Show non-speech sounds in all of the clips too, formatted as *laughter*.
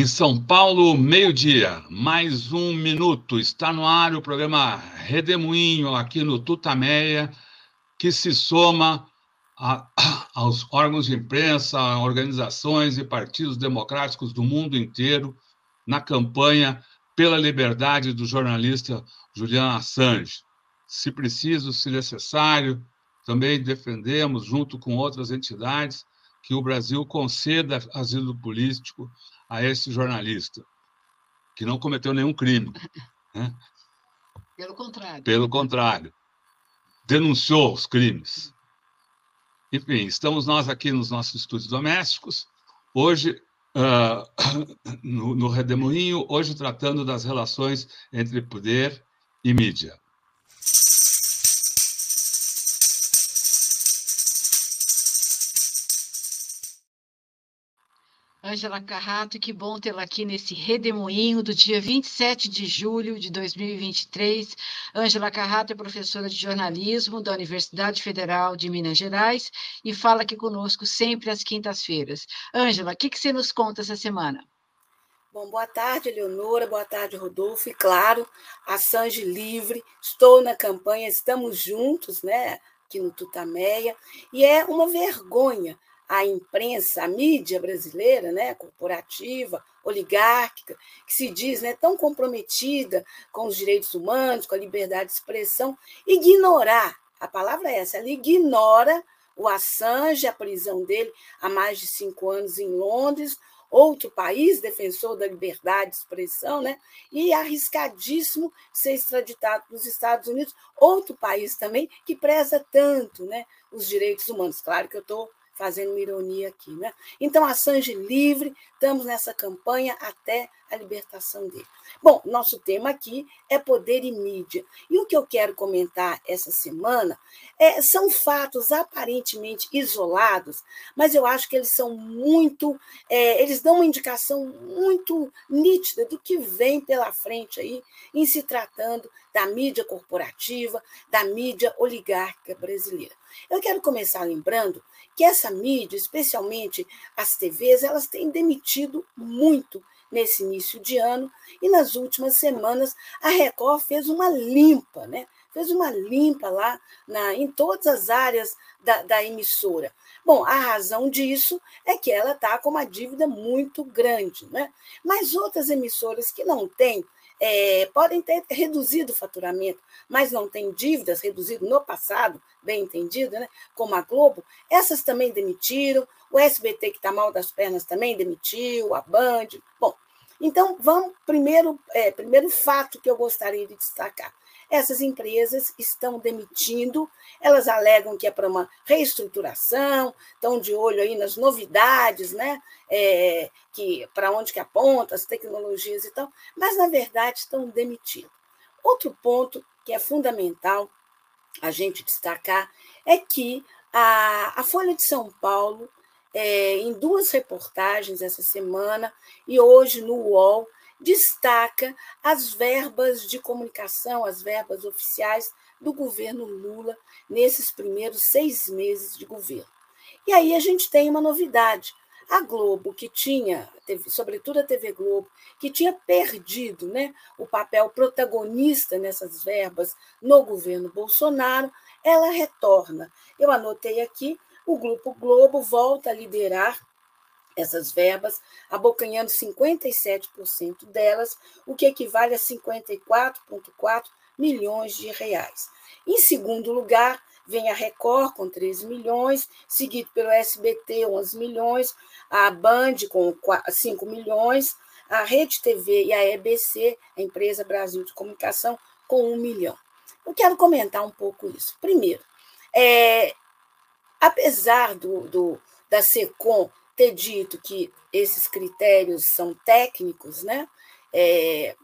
Em São Paulo, meio-dia, mais um minuto. Está no ar o programa Redemoinho, aqui no Tutameia, que se soma a, *coughs* aos órgãos de imprensa, organizações e partidos democráticos do mundo inteiro na campanha pela liberdade do jornalista Julian Assange. Se preciso, se necessário, também defendemos, junto com outras entidades, que o Brasil conceda asilo político a esse jornalista, que não cometeu nenhum crime. *laughs* Né? Pelo contrário. Pelo contrário. Denunciou os crimes. Enfim, estamos nós aqui nos nossos estúdios domésticos, hoje uh, *coughs* no, no Redemoinho, hoje tratando das relações entre poder e mídia. Ângela Carrato, que bom tê-la aqui nesse redemoinho do dia 27 de julho de 2023. Ângela Carrato é professora de jornalismo da Universidade Federal de Minas Gerais e fala aqui conosco sempre às quintas-feiras. Ângela, o que, que você nos conta essa semana? Bom, boa tarde, Eleonora, boa tarde, Rodolfo. E claro, Assange livre, estou na campanha, estamos juntos, né, aqui no Tutameia, e é uma vergonha a imprensa, a mídia brasileira, né, corporativa, oligárquica, que se diz né, tão comprometida com os direitos humanos, com a liberdade de expressão, ignorar, a palavra é essa, ela ignora o Assange, a prisão dele há mais de cinco anos em Londres, outro país defensor da liberdade de expressão, né? e arriscadíssimo ser extraditado para os Estados Unidos, outro país também que preza tanto né, os direitos humanos. Claro que eu estou fazendo uma ironia aqui. Né? Então, Assange livre, estamos nessa campanha até a libertação dele. Bom, nosso tema aqui é poder e mídia. E o que eu quero comentar essa semana é, são fatos aparentemente isolados, mas eu acho que eles são muito. É, eles dão uma indicação muito nítida do que vem pela frente aí em se tratando da mídia corporativa, da mídia oligárquica brasileira. Eu quero começar lembrando que essa mídia, especialmente as TVs, elas têm demitido muito nesse início de ano e nas últimas semanas a Record fez uma limpa, né? Fez uma limpa lá na, em todas as áreas da, da emissora. Bom, a razão disso é que ela está com uma dívida muito grande, né? Mas outras emissoras que não têm é, podem ter reduzido o faturamento, mas não têm dívidas reduzido no passado, bem entendido, né? como a Globo, essas também demitiram, o SBT, que está mal das pernas, também demitiu, a Band. Bom, então vamos, primeiro, é, primeiro fato que eu gostaria de destacar. Essas empresas estão demitindo, elas alegam que é para uma reestruturação, estão de olho aí nas novidades, né? É, que para onde que aponta, as tecnologias e tal, mas na verdade estão demitindo. Outro ponto que é fundamental a gente destacar é que a, a Folha de São Paulo, é, em duas reportagens essa semana e hoje no UOL, destaca as verbas de comunicação, as verbas oficiais do governo Lula nesses primeiros seis meses de governo. E aí a gente tem uma novidade. A Globo, que tinha, sobretudo a TV Globo, que tinha perdido né, o papel protagonista nessas verbas no governo Bolsonaro, ela retorna. Eu anotei aqui, o Grupo Globo volta a liderar essas verbas, abocanhando 57% delas, o que equivale a 54,4 milhões de reais. Em segundo lugar, vem a Record com 13 milhões, seguido pelo SBT, 11 milhões, a Band com 5 milhões, a Rede TV e a EBC, a Empresa Brasil de Comunicação, com 1 milhão. Eu quero comentar um pouco isso. Primeiro, é, apesar do, do, da SECOM ter dito que esses critérios são técnicos, né? É,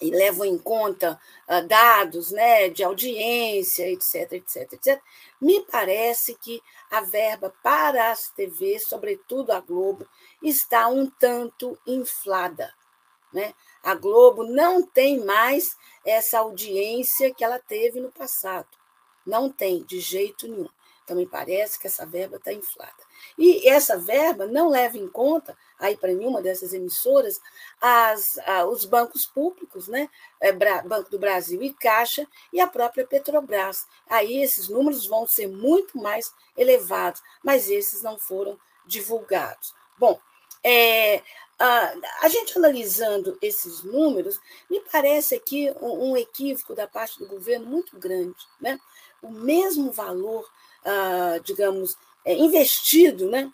e levam em conta uh, dados né, de audiência, etc, etc, etc, me parece que a verba para as TVs, sobretudo a Globo, está um tanto inflada. Né? A Globo não tem mais essa audiência que ela teve no passado. Não tem, de jeito nenhum. Me parece que essa verba está inflada. E essa verba não leva em conta, aí para nenhuma dessas emissoras, as, os bancos públicos, né? É, Banco do Brasil e Caixa, e a própria Petrobras. Aí esses números vão ser muito mais elevados, mas esses não foram divulgados. Bom, é, a, a, gente analisando esses números, me parece aqui um, um, equívoco da parte do governo muito grande. Né? O mesmo valor, ah, digamos, é, investido né,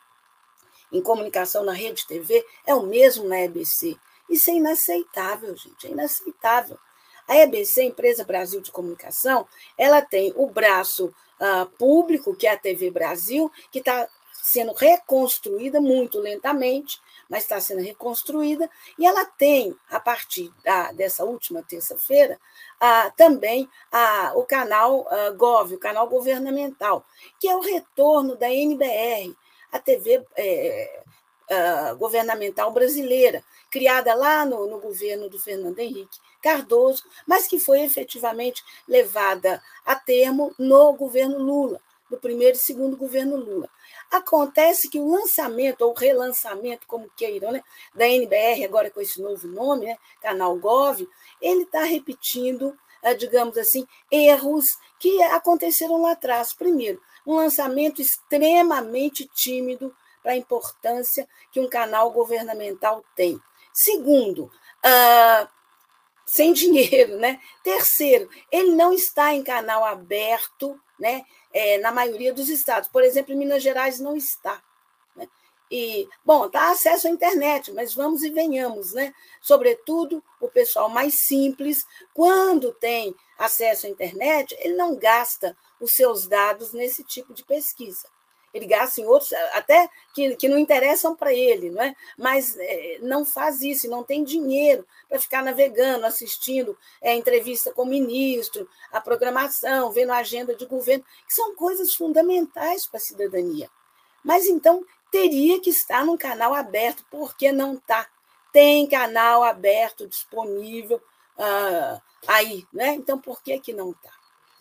em comunicação na rede TV é o mesmo na EBC. Isso é inaceitável, gente, é inaceitável. A EBC, Empresa Brasil de Comunicação, ela tem o braço uh, público, que é a TV Brasil, que está sendo reconstruída muito lentamente, mas está sendo reconstruída, e ela tem, a partir da, dessa última terça-feira, ah, também ah, o canal ah, GOV, o canal governamental, que é o retorno da NBR, a TV é, uh, governamental brasileira, criada lá no, no governo do Fernando Henrique Cardoso, mas que foi efetivamente levada a termo no governo Lula, no primeiro e segundo governo Lula. Acontece que o lançamento, ou relançamento, como queiram, né, da NBR, agora com esse novo nome, né, Canal Gov, ele está repetindo, ah, digamos assim, erros que aconteceram lá atrás. Primeiro, um lançamento extremamente tímido para a importância que um canal governamental tem. Segundo, uh, sem dinheiro, né? Terceiro, ele não está em canal aberto, né? É, na maioria dos estados. Por exemplo, em Minas Gerais não está. Né? E, bom, dá acesso à internet, mas vamos e venhamos, né? Sobretudo o pessoal mais simples, quando tem acesso à internet, ele não gasta os seus dados nesse tipo de pesquisa. Ele gasta em outros, até que, que não interessam para ele, não é? mas é, não faz isso, não tem dinheiro para ficar navegando, assistindo é, entrevista com o ministro, a programação, vendo a agenda de governo, que são coisas fundamentais para a cidadania. Mas então teria que estar num canal aberto, por que não está? Tem canal aberto disponível uh, aí, né? Então por que, que não está?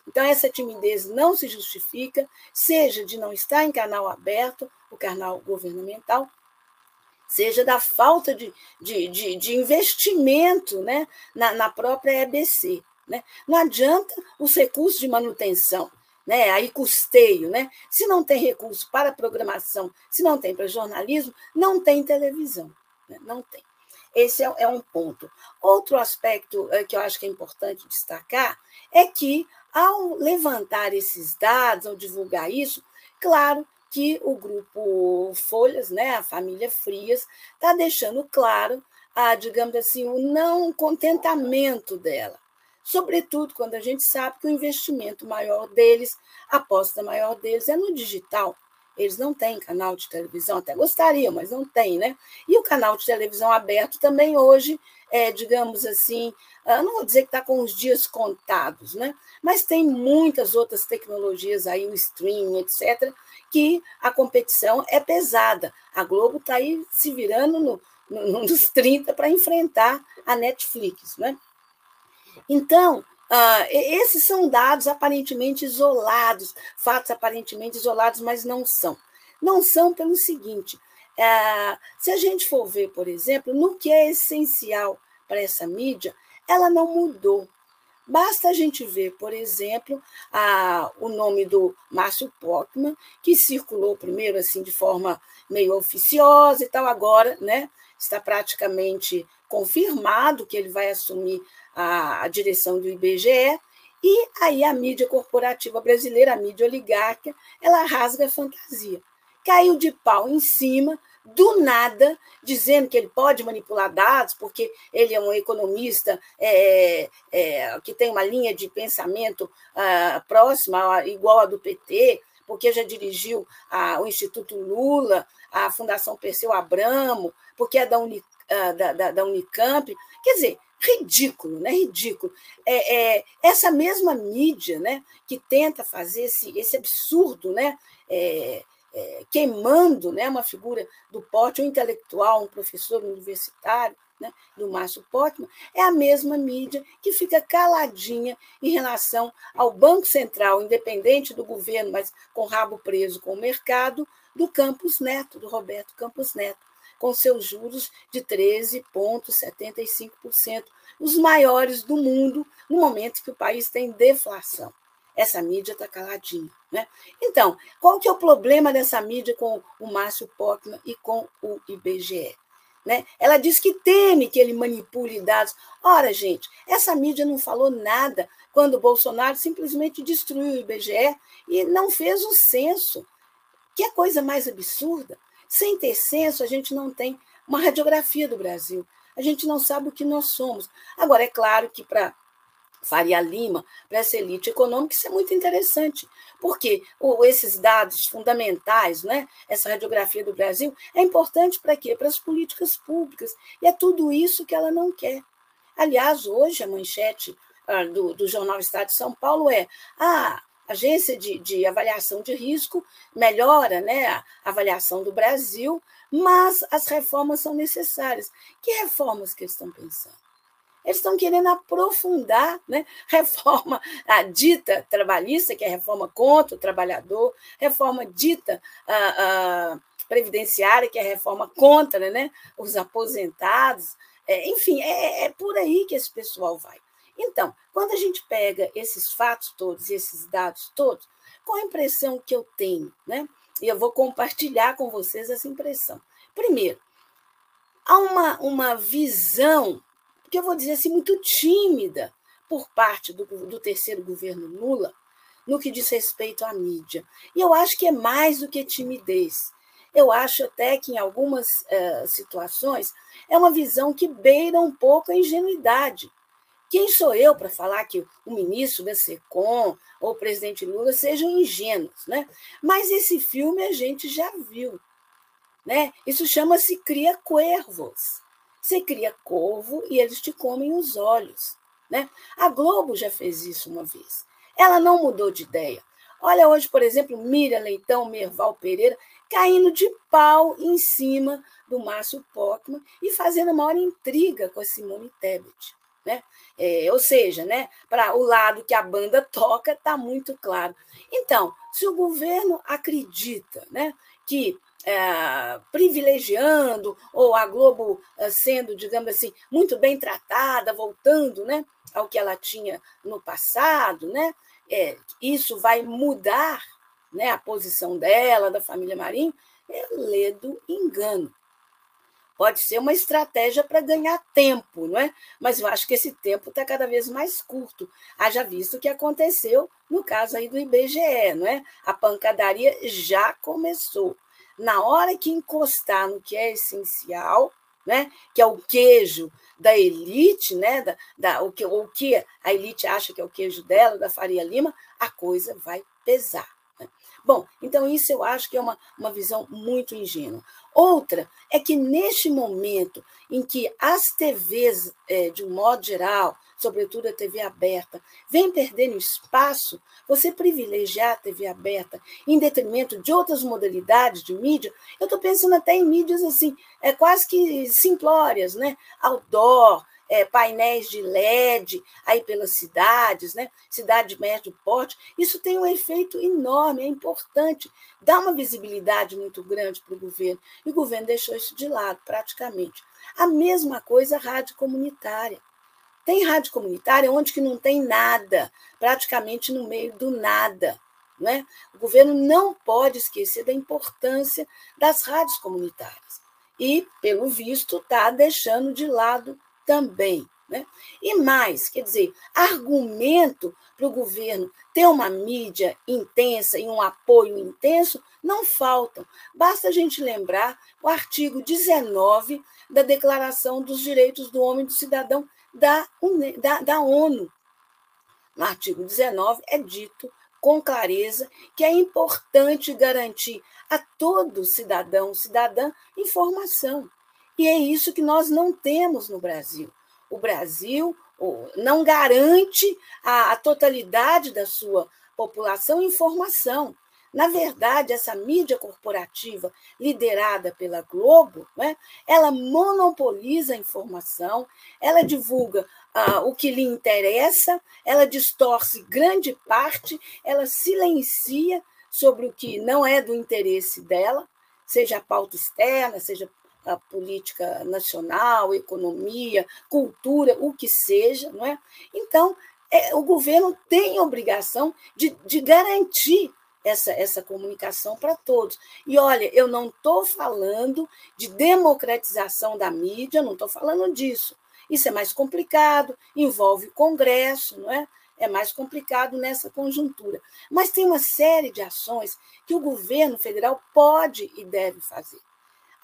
Então, essa timidez não se justifica, seja de não estar em canal aberto, o canal governamental, seja da falta de, de, de, de investimento né, na, na própria EBC. Né? Não adianta os recursos de manutenção, né, aí custeio, né? Se não tem recurso para programação, se não tem para jornalismo, não tem televisão, né? não tem. Esse é, é um ponto. Outro aspecto é, que eu acho que é importante destacar é que ao levantar esses dados, ao divulgar isso, claro que o grupo Folhas, né, a família Frias, está deixando claro, a, digamos assim, o não contentamento dela. Sobretudo quando a gente sabe que o investimento maior deles, a aposta maior deles é no digital. Eles não têm canal de televisão, até gostariam, mas não têm, né? E o canal de televisão aberto também hoje é, digamos assim, ah, não vou dizer que está com os dias contados, né? mas tem muitas outras tecnologias aí, o streaming, etc., que a competição é pesada. A Globo está aí se virando no, no, *laughs* nos 30 para enfrentar a Netflix. Né? Então, Uh, esses são dados aparentemente isolados, fatos aparentemente isolados, mas não são. Não são pelo seguinte: uh, se a gente for ver, por exemplo, no que é essencial para essa mídia, ela não mudou. Basta a gente ver, por exemplo, a, o nome do Márcio Pockman, que circulou primeiro assim de forma meio oficiosa e tal, agora né, está praticamente confirmado que ele vai assumir a, a direção do IBGE, e aí a mídia corporativa brasileira, a mídia oligárquica, ela rasga a fantasia. Caiu de pau em cima do nada, dizendo que ele pode manipular dados, porque ele é um economista é, é, que tem uma linha de pensamento ah, próxima, igual a do PT, porque já dirigiu a, o Instituto Lula, a Fundação Perseu Abramo, porque é da, Uni, ah, da, da, da Unicamp. Quer dizer, ridículo, né? Ridículo. É, é, essa mesma mídia, né, que tenta fazer esse, esse absurdo, né, é, é, queimando né, uma figura do porte, um intelectual, um professor universitário, né, do Márcio Portman, é a mesma mídia que fica caladinha em relação ao Banco Central, independente do governo, mas com rabo preso com o mercado, do Campos Neto, do Roberto Campos Neto, com seus juros de 13,75%, os maiores do mundo, no momento que o país tem deflação. Essa mídia está caladinha. Né? Então, qual que é o problema dessa mídia com o Márcio Pockman e com o IBGE? Né? Ela diz que teme que ele manipule dados. Ora, gente, essa mídia não falou nada quando o Bolsonaro simplesmente destruiu o IBGE e não fez o censo. Que é coisa mais absurda. Sem ter censo, a gente não tem uma radiografia do Brasil. A gente não sabe o que nós somos. Agora, é claro que para Faria Lima, para essa elite econômica, isso é muito interessante, porque esses dados fundamentais, né, essa radiografia do Brasil, é importante para quê? Para as políticas públicas. E é tudo isso que ela não quer. Aliás, hoje a manchete ah, do, do Jornal Estado de São Paulo é a agência de, de avaliação de risco melhora né, a avaliação do Brasil, mas as reformas são necessárias. Que reformas que eles estão pensando? Eles estão querendo aprofundar né? *laughs* reforma a dita trabalhista, que é a reforma contra o trabalhador, reforma dita previdenciária, que é a reforma contra né? os aposentados. É, enfim, é, é por aí que esse pessoal vai. Então, quando a gente pega esses fatos todos, esses dados todos, qual a impressão que eu tenho? Né? E eu vou compartilhar com vocês essa impressão. Primeiro, há uma, uma visão que eu vou dizer assim, muito tímida por parte do, do terceiro governo Lula no que diz respeito à mídia. E eu acho que é mais do que timidez. Eu acho até que, em algumas uh, situações, é uma visão que beira um pouco a ingenuidade. Quem sou eu para falar que o ministro da SECOM ou o presidente Lula sejam ingênuos? Né? Mas esse filme a gente já viu. Né? Isso chama-se Cria Cuervos. Você cria corvo e eles te comem os olhos. Né? A Globo já fez isso uma vez. Ela não mudou de ideia. Olha hoje, por exemplo, Miriam Leitão, Merval Pereira, caindo de pau em cima do Márcio Pockman e fazendo maior intriga com a Simone Tebet. Né? É, ou seja, né, para o lado que a banda toca, está muito claro. Então, se o governo acredita né, que é, privilegiando, ou a Globo é, sendo, digamos assim, muito bem tratada, voltando né, ao que ela tinha no passado, né, é, isso vai mudar né, a posição dela, da família Marinho, é ledo engano. Pode ser uma estratégia para ganhar tempo, não é? Mas eu acho que esse tempo está cada vez mais curto. Haja visto o que aconteceu no caso aí do IBGE, não é? A pancadaria já começou na hora que encostar no que é essencial, né, que é o queijo da elite, né, da, da, o, que, o que a elite acha que é o queijo dela, da Faria Lima, a coisa vai pesar. Bom, então isso eu acho que é uma, uma visão muito ingênua. Outra é que neste momento em que as TVs, é, de um modo geral, sobretudo a TV aberta, vem perdendo espaço, você privilegiar a TV aberta em detrimento de outras modalidades de mídia, eu estou pensando até em mídias assim, é quase que simplórias, né? Outdoor, é, painéis de LED aí pelas cidades, né? cidade de médio porte, isso tem um efeito enorme, é importante, dá uma visibilidade muito grande para o governo, e o governo deixou isso de lado, praticamente. A mesma coisa a rádio comunitária. Tem rádio comunitária onde que não tem nada, praticamente no meio do nada. Não é? O governo não pode esquecer da importância das rádios comunitárias. E, pelo visto, está deixando de lado também. Né? E mais, quer dizer, argumento para o governo ter uma mídia intensa e um apoio intenso não faltam. Basta a gente lembrar o artigo 19 da Declaração dos Direitos do Homem e do Cidadão da, da, da ONU. No artigo 19 é dito com clareza que é importante garantir a todo cidadão, cidadã, informação. E é isso que nós não temos no Brasil. O Brasil não garante a, totalidade da sua população informação. Na verdade, essa mídia corporativa liderada pela Globo, né, ela monopoliza a informação, ela divulga ah, o que lhe interessa, ela distorce grande parte, ela silencia sobre o que não é do interesse dela, seja a pauta externa, seja a política nacional, economia, cultura, o que seja, não é? Então, é, o governo tem obrigação de, de garantir essa, essa comunicação para todos. E olha, eu não estou falando de democratização da mídia, não estou falando disso. Isso é mais complicado, envolve o Congresso, não é? É mais complicado nessa conjuntura. Mas tem uma série de ações que o governo federal pode e deve fazer.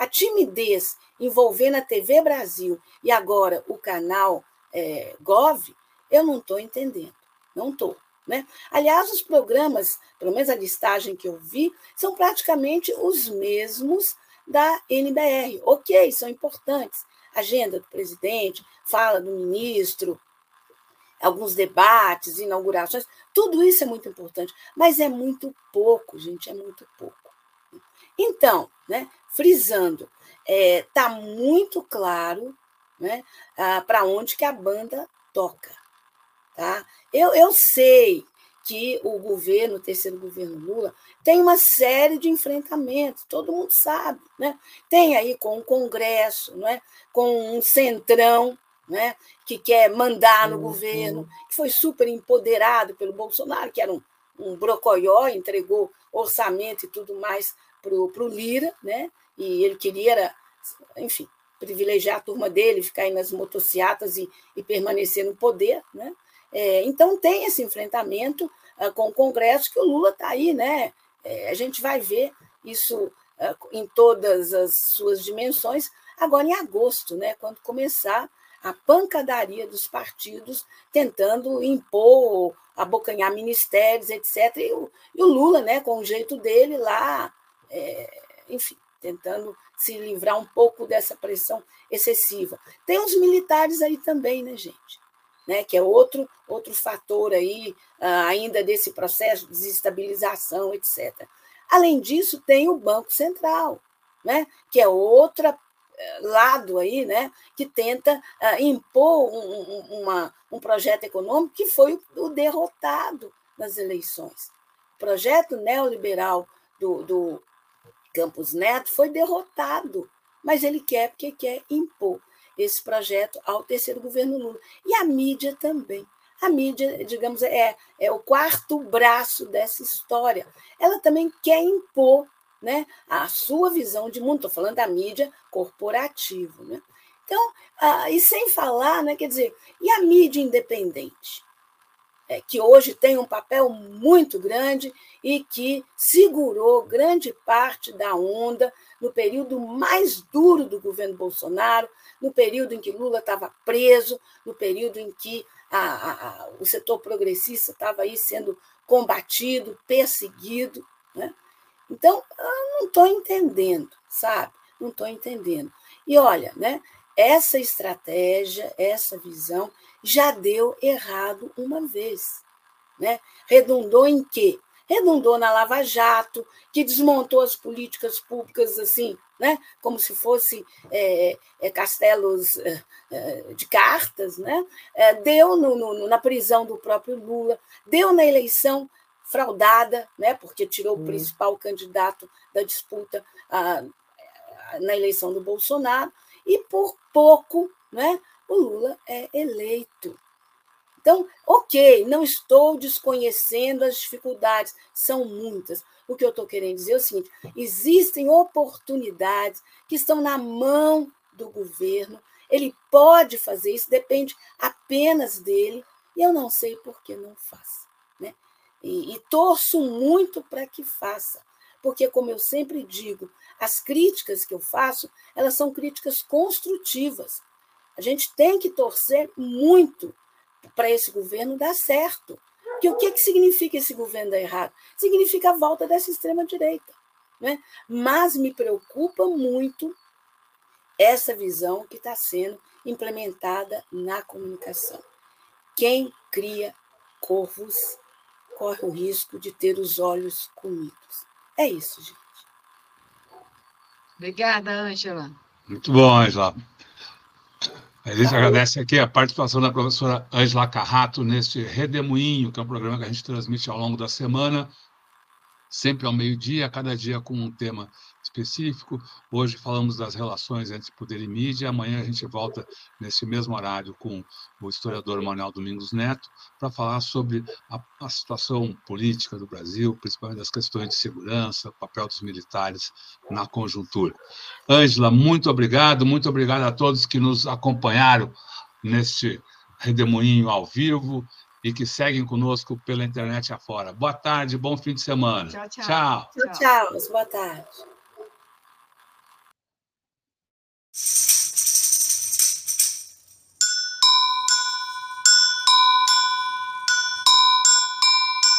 A timidez envolvendo a TV Brasil e agora o canal é, Gov, eu não estou entendendo. Não estou. Né? Aliás, os programas, pelo menos a listagem que eu vi, são praticamente os mesmos da NBR. Ok, são importantes. Agenda do presidente, fala do ministro, alguns debates, inaugurações, tudo isso é muito importante, mas é muito pouco, gente, é muito pouco. Então, né, frisando, está é, tá muito claro né, ah, para onde que a banda toca. Tá? Eu, eu sei que o governo, o terceiro governo Lula, tem uma série de enfrentamentos, todo mundo sabe. Né? Tem aí com o Congresso, né? com um centrão né? que quer mandar no uhum. governo, que foi super empoderado pelo Bolsonaro, que era um, um brocoió, entregou orçamento e tudo mais para o Lira, né? e ele queria, enfim, privilegiar a turma dele, ficar aí nas motocicletas e, e permanecer no poder. Né? É, então, tem esse enfrentamento uh, com o Congresso, que o Lula está aí, né? É, a gente vai ver isso uh, em todas as suas dimensões, agora em agosto, né? quando começar a pancadaria dos partidos tentando impor, abocanhar ministérios, etc. E o, e o Lula, né, com o jeito dele lá, é, enfim, tentando se livrar um pouco dessa pressão excessiva. Tem os militares aí também, né, gente? Né, que é outro, outro fator aí, uh, ainda desse processo de desestabilização, etc. Além disso, tem o Banco Central, né, que é outra lado aí, né, que tenta uh, impor um, um, uma, um projeto econômico que foi o, o, derrotado nas eleições. O projeto neoliberal do, do Campos Neto foi derrotado, mas ele quer porque quer impor esse projeto ao terceiro governo Lula. E a mídia também. A mídia, digamos, é, é o quarto braço dessa história. Ela também quer impor né, a sua visão de mundo. Estou falando da mídia corporativa. Né? Então, ah, e sem falar, né, quer dizer, e a mídia independente? É, que hoje tem um papel muito grande e que segurou grande parte da onda no período mais duro do governo Bolsonaro, no período em que Lula estava preso, no período em que a, a, o setor progressista estava aí sendo combatido, perseguido. Né? Então, eu não estou entendendo, sabe? Não estou entendendo. E olha, né? Essa estratégia, essa visão já deu errado uma vez. Né? Redundou em quê? Redundou na Lava Jato, que desmontou as políticas públicas assim, né? como se fossem é, é, castelos é, é, de cartas, né? É, deu no, no, na prisão do próprio Lula, deu na eleição fraudada, né, porque tirou o principal candidato da disputa ah, na eleição do Bolsonaro, e por pouco né, o Lula é eleito. Então, ok, não estou desconhecendo as dificuldades, são muitas. O que eu estou querendo dizer é o seguinte: existem oportunidades que estão na mão do governo, ele pode fazer isso, depende apenas dele, e eu não sei por que não faz. E, e torço muito para que faça, porque, como eu sempre digo, as críticas que eu faço, elas são críticas construtivas. A gente tem que torcer muito para esse governo dar certo. Que o que, que significa esse governo dar errado? Significa a volta dessa extrema-direita. Né? Mas me preocupa muito essa visão que está sendo implementada na comunicação. Quem cria corvos corre o risco de ter os olhos comidos. É isso, gente. Obrigada, Ângela. Muito bom, Ângela. A gente agradece aqui a participação da professora Ângela Carrato neste Redemoinho, que é um programa que a gente transmite ao longo da semana. sempre ao meio-dia, cada dia com um tema específico. Hoje falamos das relações entre poder e mídia. Amanhã a gente volta nesse mesmo horário com o historiador Manuel Domingos Neto para falar sobre a, a, situação política do Brasil, principalmente as questões de segurança, o papel dos militares na conjuntura. Ângela, muito obrigado, muito obrigado a todos que nos acompanharam neste redemoinho ao vivo e que seguem conosco pela internet afora. Boa tarde, bom fim de semana. Tchau, tchau. Tchau, tchau. tchau boa tarde. you